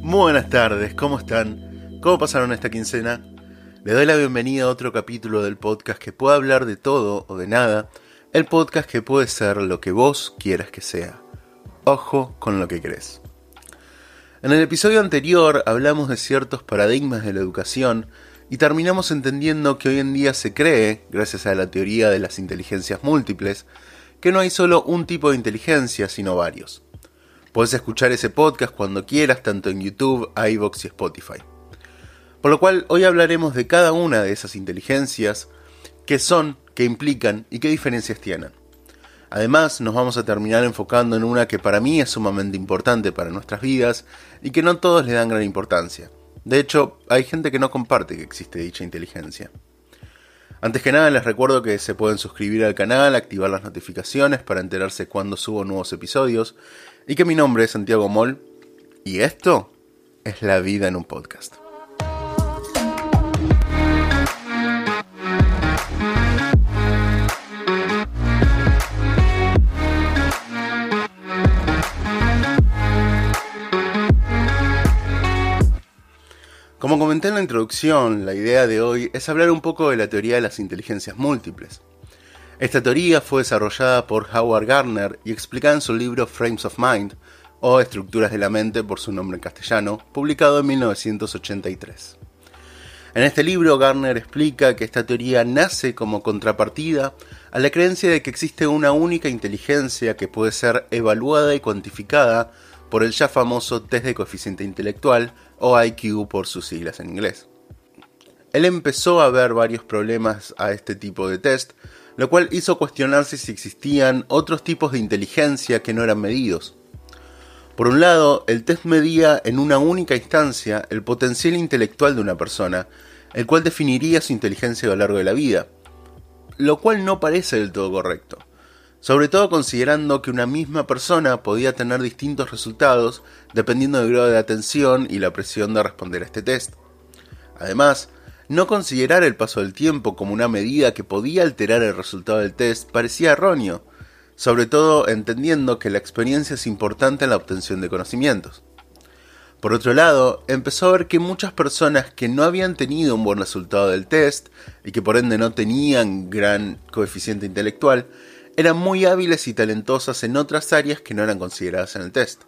Buenas tardes, ¿cómo están? ¿Cómo pasaron esta quincena? Le doy la bienvenida a otro capítulo del podcast que pueda hablar de todo o de nada, el podcast que puede ser lo que vos quieras que sea. Ojo con lo que crees. En el episodio anterior hablamos de ciertos paradigmas de la educación y terminamos entendiendo que hoy en día se cree, gracias a la teoría de las inteligencias múltiples, que no hay solo un tipo de inteligencia, sino varios. Puedes escuchar ese podcast cuando quieras, tanto en YouTube, iVoox y Spotify. Por lo cual hoy hablaremos de cada una de esas inteligencias, qué son, qué implican y qué diferencias tienen. Además, nos vamos a terminar enfocando en una que para mí es sumamente importante para nuestras vidas y que no todos le dan gran importancia. De hecho, hay gente que no comparte que existe dicha inteligencia. Antes que nada, les recuerdo que se pueden suscribir al canal, activar las notificaciones para enterarse cuando subo nuevos episodios y que mi nombre es Santiago Moll y esto es la vida en un podcast. Como comenté en la introducción, la idea de hoy es hablar un poco de la teoría de las inteligencias múltiples. Esta teoría fue desarrollada por Howard Gardner y explicada en su libro Frames of Mind, o Estructuras de la Mente por su nombre en castellano, publicado en 1983. En este libro, Gardner explica que esta teoría nace como contrapartida a la creencia de que existe una única inteligencia que puede ser evaluada y cuantificada por el ya famoso test de coeficiente intelectual, o IQ por sus siglas en inglés. Él empezó a ver varios problemas a este tipo de test, lo cual hizo cuestionarse si existían otros tipos de inteligencia que no eran medidos. Por un lado, el test medía en una única instancia el potencial intelectual de una persona, el cual definiría su inteligencia a lo largo de la vida, lo cual no parece del todo correcto sobre todo considerando que una misma persona podía tener distintos resultados dependiendo del grado de atención y la presión de responder a este test. Además, no considerar el paso del tiempo como una medida que podía alterar el resultado del test parecía erróneo, sobre todo entendiendo que la experiencia es importante en la obtención de conocimientos. Por otro lado, empezó a ver que muchas personas que no habían tenido un buen resultado del test y que por ende no tenían gran coeficiente intelectual, eran muy hábiles y talentosas en otras áreas que no eran consideradas en el test.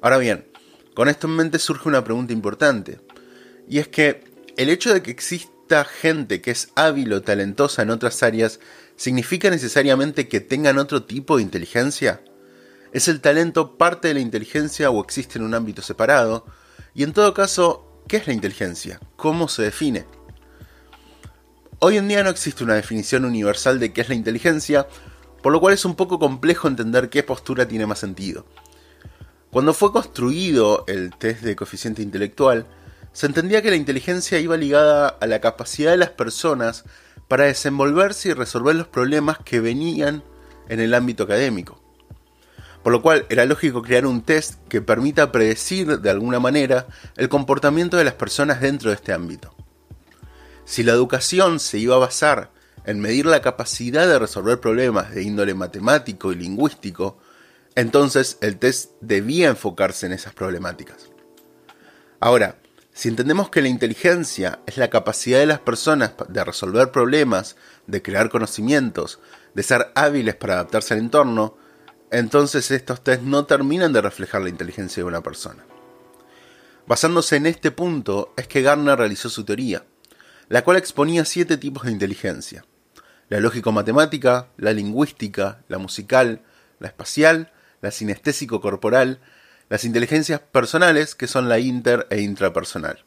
Ahora bien, con esto en mente surge una pregunta importante, y es que el hecho de que exista gente que es hábil o talentosa en otras áreas significa necesariamente que tengan otro tipo de inteligencia? ¿Es el talento parte de la inteligencia o existe en un ámbito separado? Y en todo caso, ¿qué es la inteligencia? ¿Cómo se define? Hoy en día no existe una definición universal de qué es la inteligencia, por lo cual es un poco complejo entender qué postura tiene más sentido. Cuando fue construido el test de coeficiente intelectual, se entendía que la inteligencia iba ligada a la capacidad de las personas para desenvolverse y resolver los problemas que venían en el ámbito académico. Por lo cual era lógico crear un test que permita predecir de alguna manera el comportamiento de las personas dentro de este ámbito. Si la educación se iba a basar en medir la capacidad de resolver problemas de índole matemático y lingüístico, entonces el test debía enfocarse en esas problemáticas. Ahora, si entendemos que la inteligencia es la capacidad de las personas de resolver problemas, de crear conocimientos, de ser hábiles para adaptarse al entorno, entonces estos tests no terminan de reflejar la inteligencia de una persona. Basándose en este punto es que Garner realizó su teoría la cual exponía siete tipos de inteligencia. La lógico-matemática, la lingüística, la musical, la espacial, la sinestésico-corporal, las inteligencias personales, que son la inter e intrapersonal.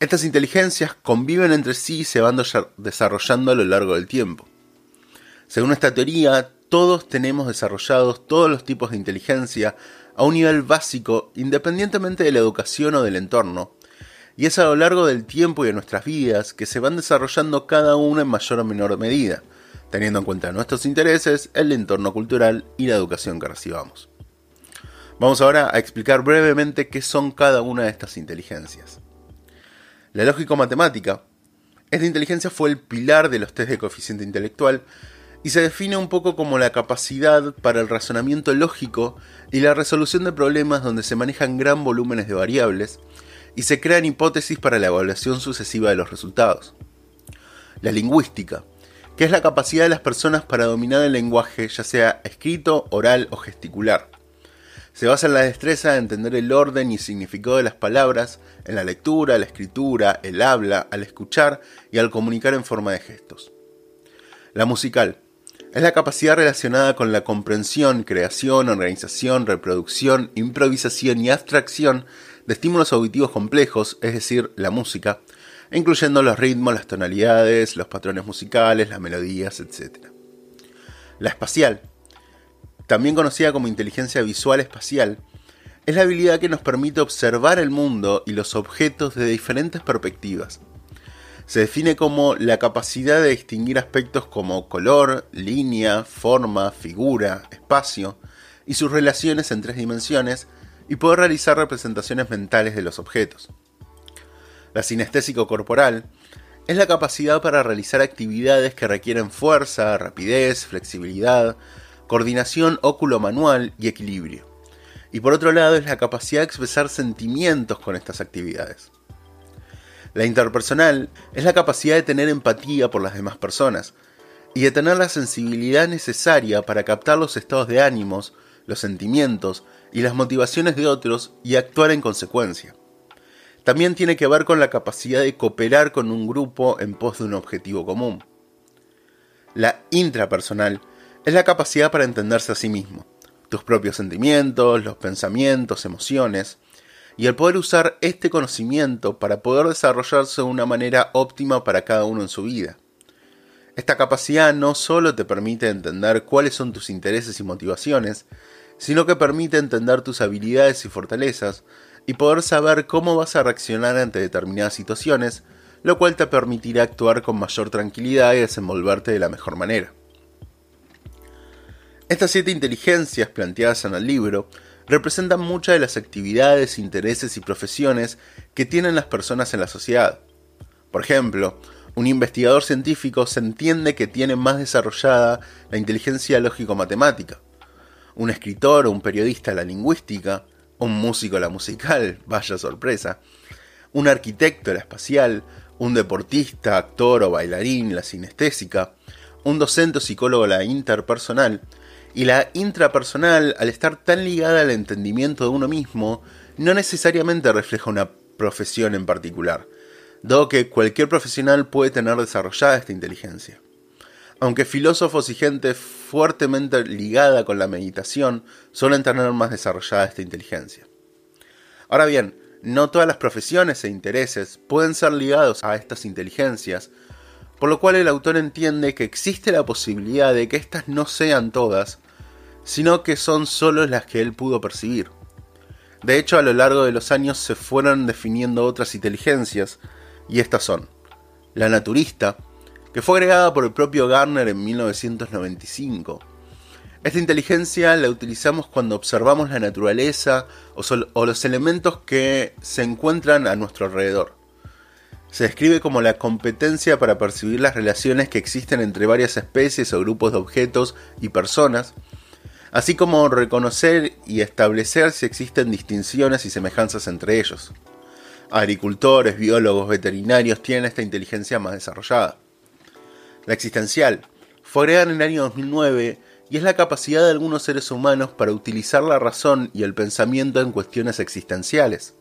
Estas inteligencias conviven entre sí y se van desarrollando a lo largo del tiempo. Según esta teoría, todos tenemos desarrollados todos los tipos de inteligencia a un nivel básico independientemente de la educación o del entorno, y es a lo largo del tiempo y de nuestras vidas que se van desarrollando cada una en mayor o menor medida, teniendo en cuenta nuestros intereses, el entorno cultural y la educación que recibamos. Vamos ahora a explicar brevemente qué son cada una de estas inteligencias. La lógico-matemática Esta inteligencia fue el pilar de los test de coeficiente intelectual y se define un poco como la capacidad para el razonamiento lógico y la resolución de problemas donde se manejan gran volúmenes de variables y se crean hipótesis para la evaluación sucesiva de los resultados. La lingüística, que es la capacidad de las personas para dominar el lenguaje, ya sea escrito, oral o gesticular. Se basa en la destreza de entender el orden y significado de las palabras, en la lectura, la escritura, el habla, al escuchar y al comunicar en forma de gestos. La musical es la capacidad relacionada con la comprensión, creación, organización, reproducción, improvisación y abstracción de estímulos auditivos complejos, es decir, la música, incluyendo los ritmos, las tonalidades, los patrones musicales, las melodías, etc. La espacial también conocida como inteligencia visual espacial, es la habilidad que nos permite observar el mundo y los objetos de diferentes perspectivas. Se define como la capacidad de distinguir aspectos como color, línea, forma, figura, espacio y sus relaciones en tres dimensiones y poder realizar representaciones mentales de los objetos. La sinestésico corporal es la capacidad para realizar actividades que requieren fuerza, rapidez, flexibilidad, coordinación óculo-manual y equilibrio. Y por otro lado es la capacidad de expresar sentimientos con estas actividades. La interpersonal es la capacidad de tener empatía por las demás personas y de tener la sensibilidad necesaria para captar los estados de ánimos, los sentimientos y las motivaciones de otros y actuar en consecuencia. También tiene que ver con la capacidad de cooperar con un grupo en pos de un objetivo común. La intrapersonal es la capacidad para entenderse a sí mismo, tus propios sentimientos, los pensamientos, emociones, y el poder usar este conocimiento para poder desarrollarse de una manera óptima para cada uno en su vida. Esta capacidad no solo te permite entender cuáles son tus intereses y motivaciones, sino que permite entender tus habilidades y fortalezas y poder saber cómo vas a reaccionar ante determinadas situaciones, lo cual te permitirá actuar con mayor tranquilidad y desenvolverte de la mejor manera. Estas siete inteligencias planteadas en el libro representan muchas de las actividades, intereses y profesiones que tienen las personas en la sociedad. Por ejemplo, un investigador científico se entiende que tiene más desarrollada la inteligencia lógico-matemática. Un escritor o un periodista la lingüística, un músico la musical, vaya sorpresa. Un arquitecto la espacial, un deportista, actor o bailarín la sinestésica, un docente o psicólogo la interpersonal y la intrapersonal, al estar tan ligada al entendimiento de uno mismo, no necesariamente refleja una profesión en particular, dado que cualquier profesional puede tener desarrollada esta inteligencia. Aunque filósofos y gente fuertemente ligada con la meditación suelen tener más desarrollada esta inteligencia. Ahora bien, no todas las profesiones e intereses pueden ser ligados a estas inteligencias, por lo cual el autor entiende que existe la posibilidad de que estas no sean todas, sino que son solo las que él pudo percibir. De hecho, a lo largo de los años se fueron definiendo otras inteligencias, y estas son la naturista, que fue agregada por el propio Garner en 1995. Esta inteligencia la utilizamos cuando observamos la naturaleza o, o los elementos que se encuentran a nuestro alrededor. Se describe como la competencia para percibir las relaciones que existen entre varias especies o grupos de objetos y personas, así como reconocer y establecer si existen distinciones y semejanzas entre ellos. Agricultores, biólogos, veterinarios tienen esta inteligencia más desarrollada. La existencial fue agregada en el año 2009 y es la capacidad de algunos seres humanos para utilizar la razón y el pensamiento en cuestiones existenciales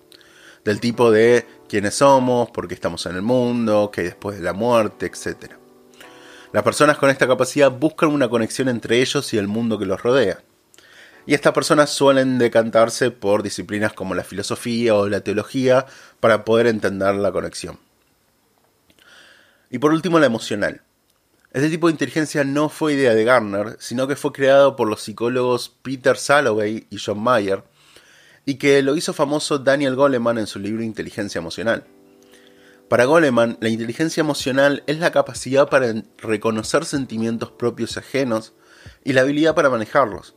del tipo de quiénes somos, por qué estamos en el mundo, qué hay después de la muerte, etc. Las personas con esta capacidad buscan una conexión entre ellos y el mundo que los rodea. Y estas personas suelen decantarse por disciplinas como la filosofía o la teología para poder entender la conexión. Y por último, la emocional. Este tipo de inteligencia no fue idea de Garner, sino que fue creado por los psicólogos Peter Salovey y John Mayer, y que lo hizo famoso Daniel Goleman en su libro Inteligencia Emocional. Para Goleman, la inteligencia emocional es la capacidad para reconocer sentimientos propios y ajenos y la habilidad para manejarlos.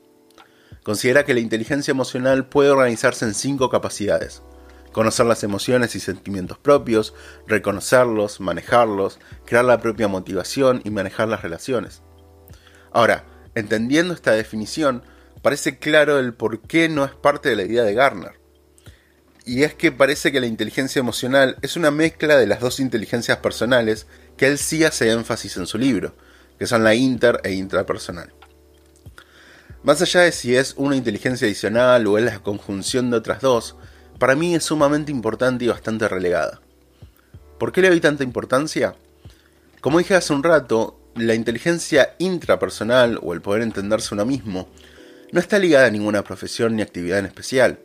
Considera que la inteligencia emocional puede organizarse en cinco capacidades. Conocer las emociones y sentimientos propios, reconocerlos, manejarlos, crear la propia motivación y manejar las relaciones. Ahora, entendiendo esta definición, parece claro el por qué no es parte de la idea de Garner. Y es que parece que la inteligencia emocional es una mezcla de las dos inteligencias personales que él sí hace énfasis en su libro, que son la inter e intrapersonal. Más allá de si es una inteligencia adicional o es la conjunción de otras dos, para mí es sumamente importante y bastante relegada. ¿Por qué le doy tanta importancia? Como dije hace un rato, la inteligencia intrapersonal o el poder entenderse uno mismo no está ligada a ninguna profesión ni actividad en especial.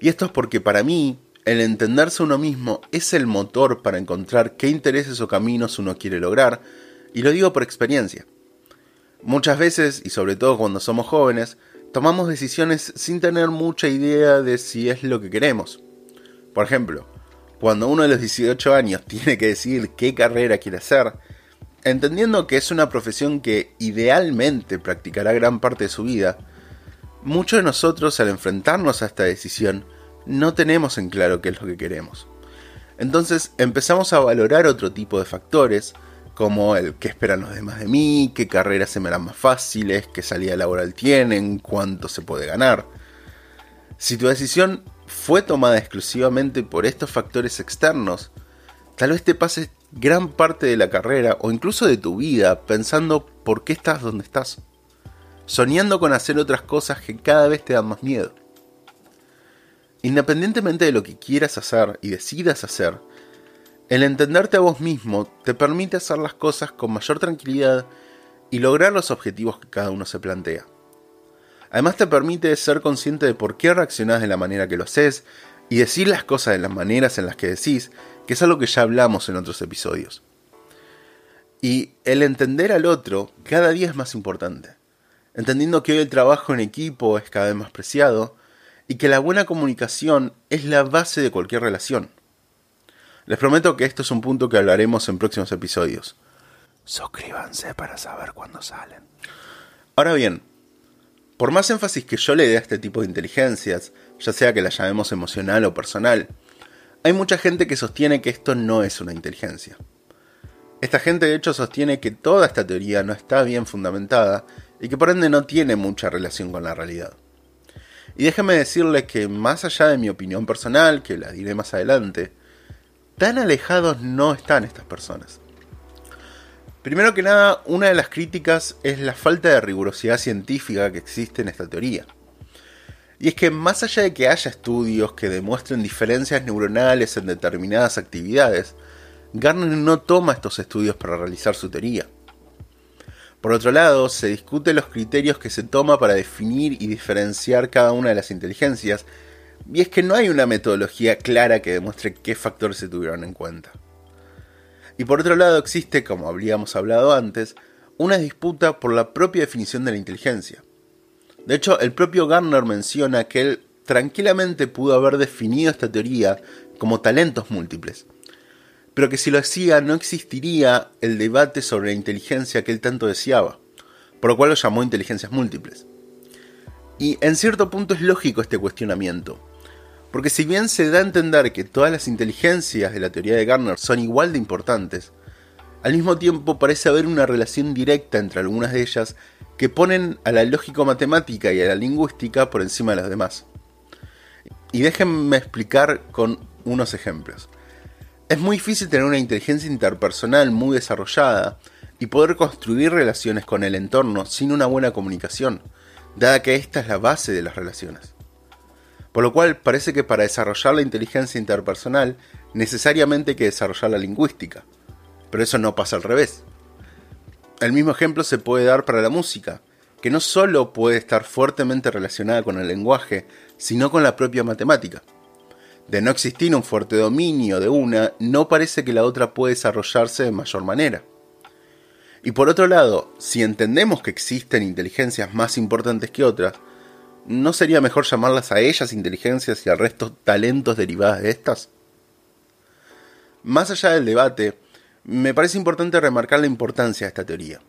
Y esto es porque para mí, el entenderse uno mismo es el motor para encontrar qué intereses o caminos uno quiere lograr, y lo digo por experiencia. Muchas veces, y sobre todo cuando somos jóvenes, tomamos decisiones sin tener mucha idea de si es lo que queremos. Por ejemplo, cuando uno de los 18 años tiene que decidir qué carrera quiere hacer, entendiendo que es una profesión que idealmente practicará gran parte de su vida, muchos de nosotros al enfrentarnos a esta decisión no tenemos en claro qué es lo que queremos. Entonces empezamos a valorar otro tipo de factores, como el qué esperan los demás de mí, qué carreras se me harán más fáciles, qué salida laboral tienen, cuánto se puede ganar. Si tu decisión fue tomada exclusivamente por estos factores externos, tal vez te pases gran parte de la carrera o incluso de tu vida pensando por qué estás donde estás soñando con hacer otras cosas que cada vez te dan más miedo. Independientemente de lo que quieras hacer y decidas hacer, el entenderte a vos mismo te permite hacer las cosas con mayor tranquilidad y lograr los objetivos que cada uno se plantea. Además te permite ser consciente de por qué reaccionás de la manera que lo haces y decir las cosas de las maneras en las que decís, que es algo que ya hablamos en otros episodios. Y el entender al otro cada día es más importante entendiendo que hoy el trabajo en equipo es cada vez más preciado y que la buena comunicación es la base de cualquier relación. Les prometo que esto es un punto que hablaremos en próximos episodios. Suscríbanse para saber cuándo salen. Ahora bien, por más énfasis que yo le dé a este tipo de inteligencias, ya sea que la llamemos emocional o personal, hay mucha gente que sostiene que esto no es una inteligencia. Esta gente de hecho sostiene que toda esta teoría no está bien fundamentada y que por ende no tiene mucha relación con la realidad. Y déjeme decirles que más allá de mi opinión personal, que la diré más adelante, tan alejados no están estas personas. Primero que nada, una de las críticas es la falta de rigurosidad científica que existe en esta teoría. Y es que más allá de que haya estudios que demuestren diferencias neuronales en determinadas actividades, Garner no toma estos estudios para realizar su teoría. Por otro lado, se discuten los criterios que se toma para definir y diferenciar cada una de las inteligencias, y es que no hay una metodología clara que demuestre qué factores se tuvieron en cuenta. Y por otro lado existe, como habríamos hablado antes, una disputa por la propia definición de la inteligencia. De hecho, el propio Garner menciona que él tranquilamente pudo haber definido esta teoría como talentos múltiples, pero que si lo hacía no existiría el debate sobre la inteligencia que él tanto deseaba, por lo cual lo llamó inteligencias múltiples. Y en cierto punto es lógico este cuestionamiento, porque si bien se da a entender que todas las inteligencias de la teoría de Garner son igual de importantes, al mismo tiempo parece haber una relación directa entre algunas de ellas que ponen a la lógico-matemática y a la lingüística por encima de las demás. Y déjenme explicar con unos ejemplos. Es muy difícil tener una inteligencia interpersonal muy desarrollada y poder construir relaciones con el entorno sin una buena comunicación, dada que esta es la base de las relaciones. Por lo cual parece que para desarrollar la inteligencia interpersonal necesariamente hay que desarrollar la lingüística, pero eso no pasa al revés. El mismo ejemplo se puede dar para la música, que no solo puede estar fuertemente relacionada con el lenguaje, sino con la propia matemática de no existir un fuerte dominio de una, no parece que la otra puede desarrollarse de mayor manera. Y por otro lado, si entendemos que existen inteligencias más importantes que otras, ¿no sería mejor llamarlas a ellas inteligencias y al resto talentos derivadas de estas? Más allá del debate, me parece importante remarcar la importancia de esta teoría.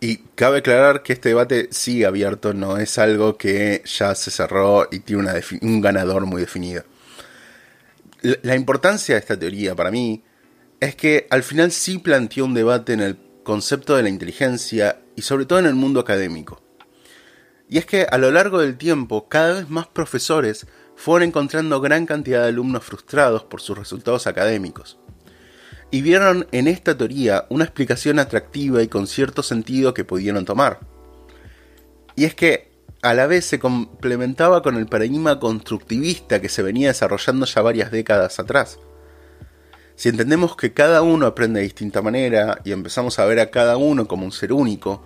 Y cabe aclarar que este debate sigue abierto, no es algo que ya se cerró y tiene un ganador muy definido. la importancia de esta teoría para mí es que al final sí planteó un debate en el concepto de la inteligencia y sobre todo en el mundo académico. Y es que a lo largo del tiempo cada vez más profesores fueron encontrando gran cantidad de alumnos frustrados por sus resultados académicos. Y vieron en esta teoría una explicación atractiva y con cierto sentido que pudieron tomar. Y es que a la vez se complementaba con el paradigma constructivista que se venía desarrollando ya varias décadas atrás. Si entendemos que cada uno aprende de distinta manera y empezamos a ver a cada uno como un ser único,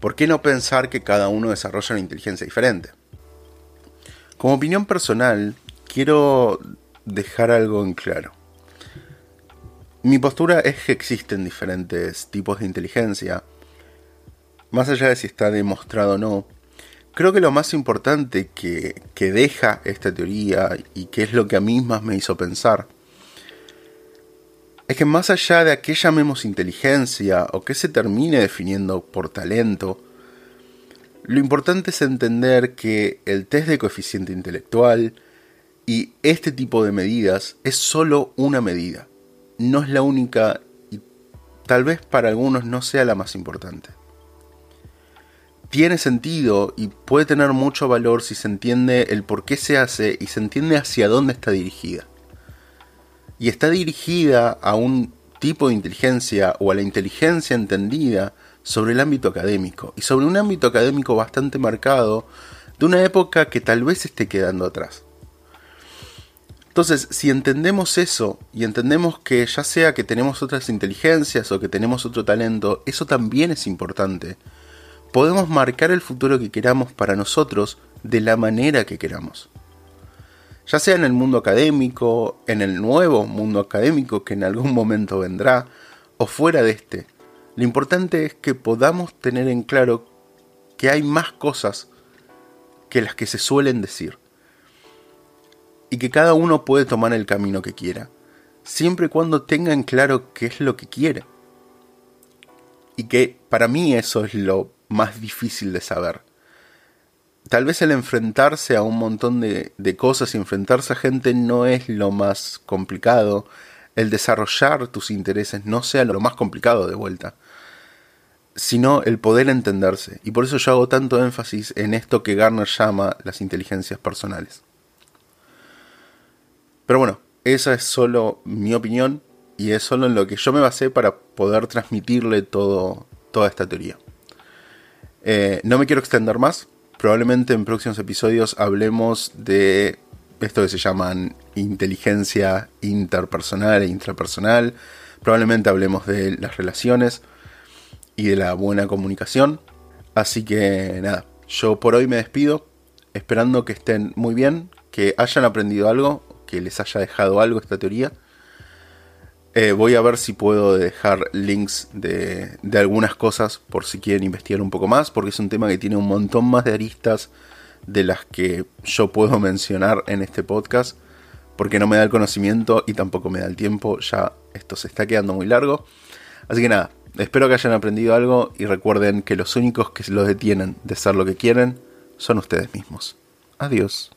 ¿por qué no pensar que cada uno desarrolla una inteligencia diferente? Como opinión personal, quiero dejar algo en claro. Mi postura es que existen diferentes tipos de inteligencia. Más allá de si está demostrado o no, creo que lo más importante que, que deja esta teoría y que es lo que a mí más me hizo pensar, es que más allá de a qué llamemos inteligencia o que se termine definiendo por talento, lo importante es entender que el test de coeficiente intelectual y este tipo de medidas es solo una medida. No es la única y tal vez para algunos no sea la más importante. Tiene sentido y puede tener mucho valor si se entiende el por qué se hace y se entiende hacia dónde está dirigida. Y está dirigida a un tipo de inteligencia o a la inteligencia entendida sobre el ámbito académico y sobre un ámbito académico bastante marcado de una época que tal vez esté quedando atrás. Entonces, si entendemos eso y entendemos que ya sea que tenemos otras inteligencias o que tenemos otro talento, eso también es importante. Podemos marcar el futuro que queramos para nosotros de la manera que queramos. Ya sea en el mundo académico, en el nuevo mundo académico que en algún momento vendrá, o fuera de este, lo importante es que podamos tener en claro que hay más cosas que las que se suelen decir. Y que cada uno puede tomar el camino que quiera, siempre y cuando tenga en claro qué es lo que quiere. Y que para mí eso es lo más difícil de saber. Tal vez el enfrentarse a un montón de, de cosas y enfrentarse a gente no es lo más complicado, el desarrollar tus intereses no sea lo más complicado de vuelta sino el poder entenderse. Y por eso yo hago tanto énfasis en esto que Garner llama las inteligencias personales. Pero bueno, esa es solo mi opinión y es solo en lo que yo me basé para poder transmitirle todo, toda esta teoría. Eh, no me quiero extender más. Probablemente en próximos episodios hablemos de esto que se llaman inteligencia interpersonal e intrapersonal. Probablemente hablemos de las relaciones y de la buena comunicación. Así que nada, yo por hoy me despido, esperando que estén muy bien, que hayan aprendido algo, que les haya dejado algo esta teoría. Eh, voy a ver si puedo dejar links de, de, algunas cosas por si quieren investigar un poco más, porque es un tema que tiene un montón más de aristas de las que yo puedo mencionar en este podcast, porque no me da el conocimiento y tampoco me da el tiempo, ya esto se está quedando muy largo. Así que nada, Espero que hayan aprendido algo y recuerden que los únicos que los detienen de ser lo que quieren son ustedes mismos. Adiós.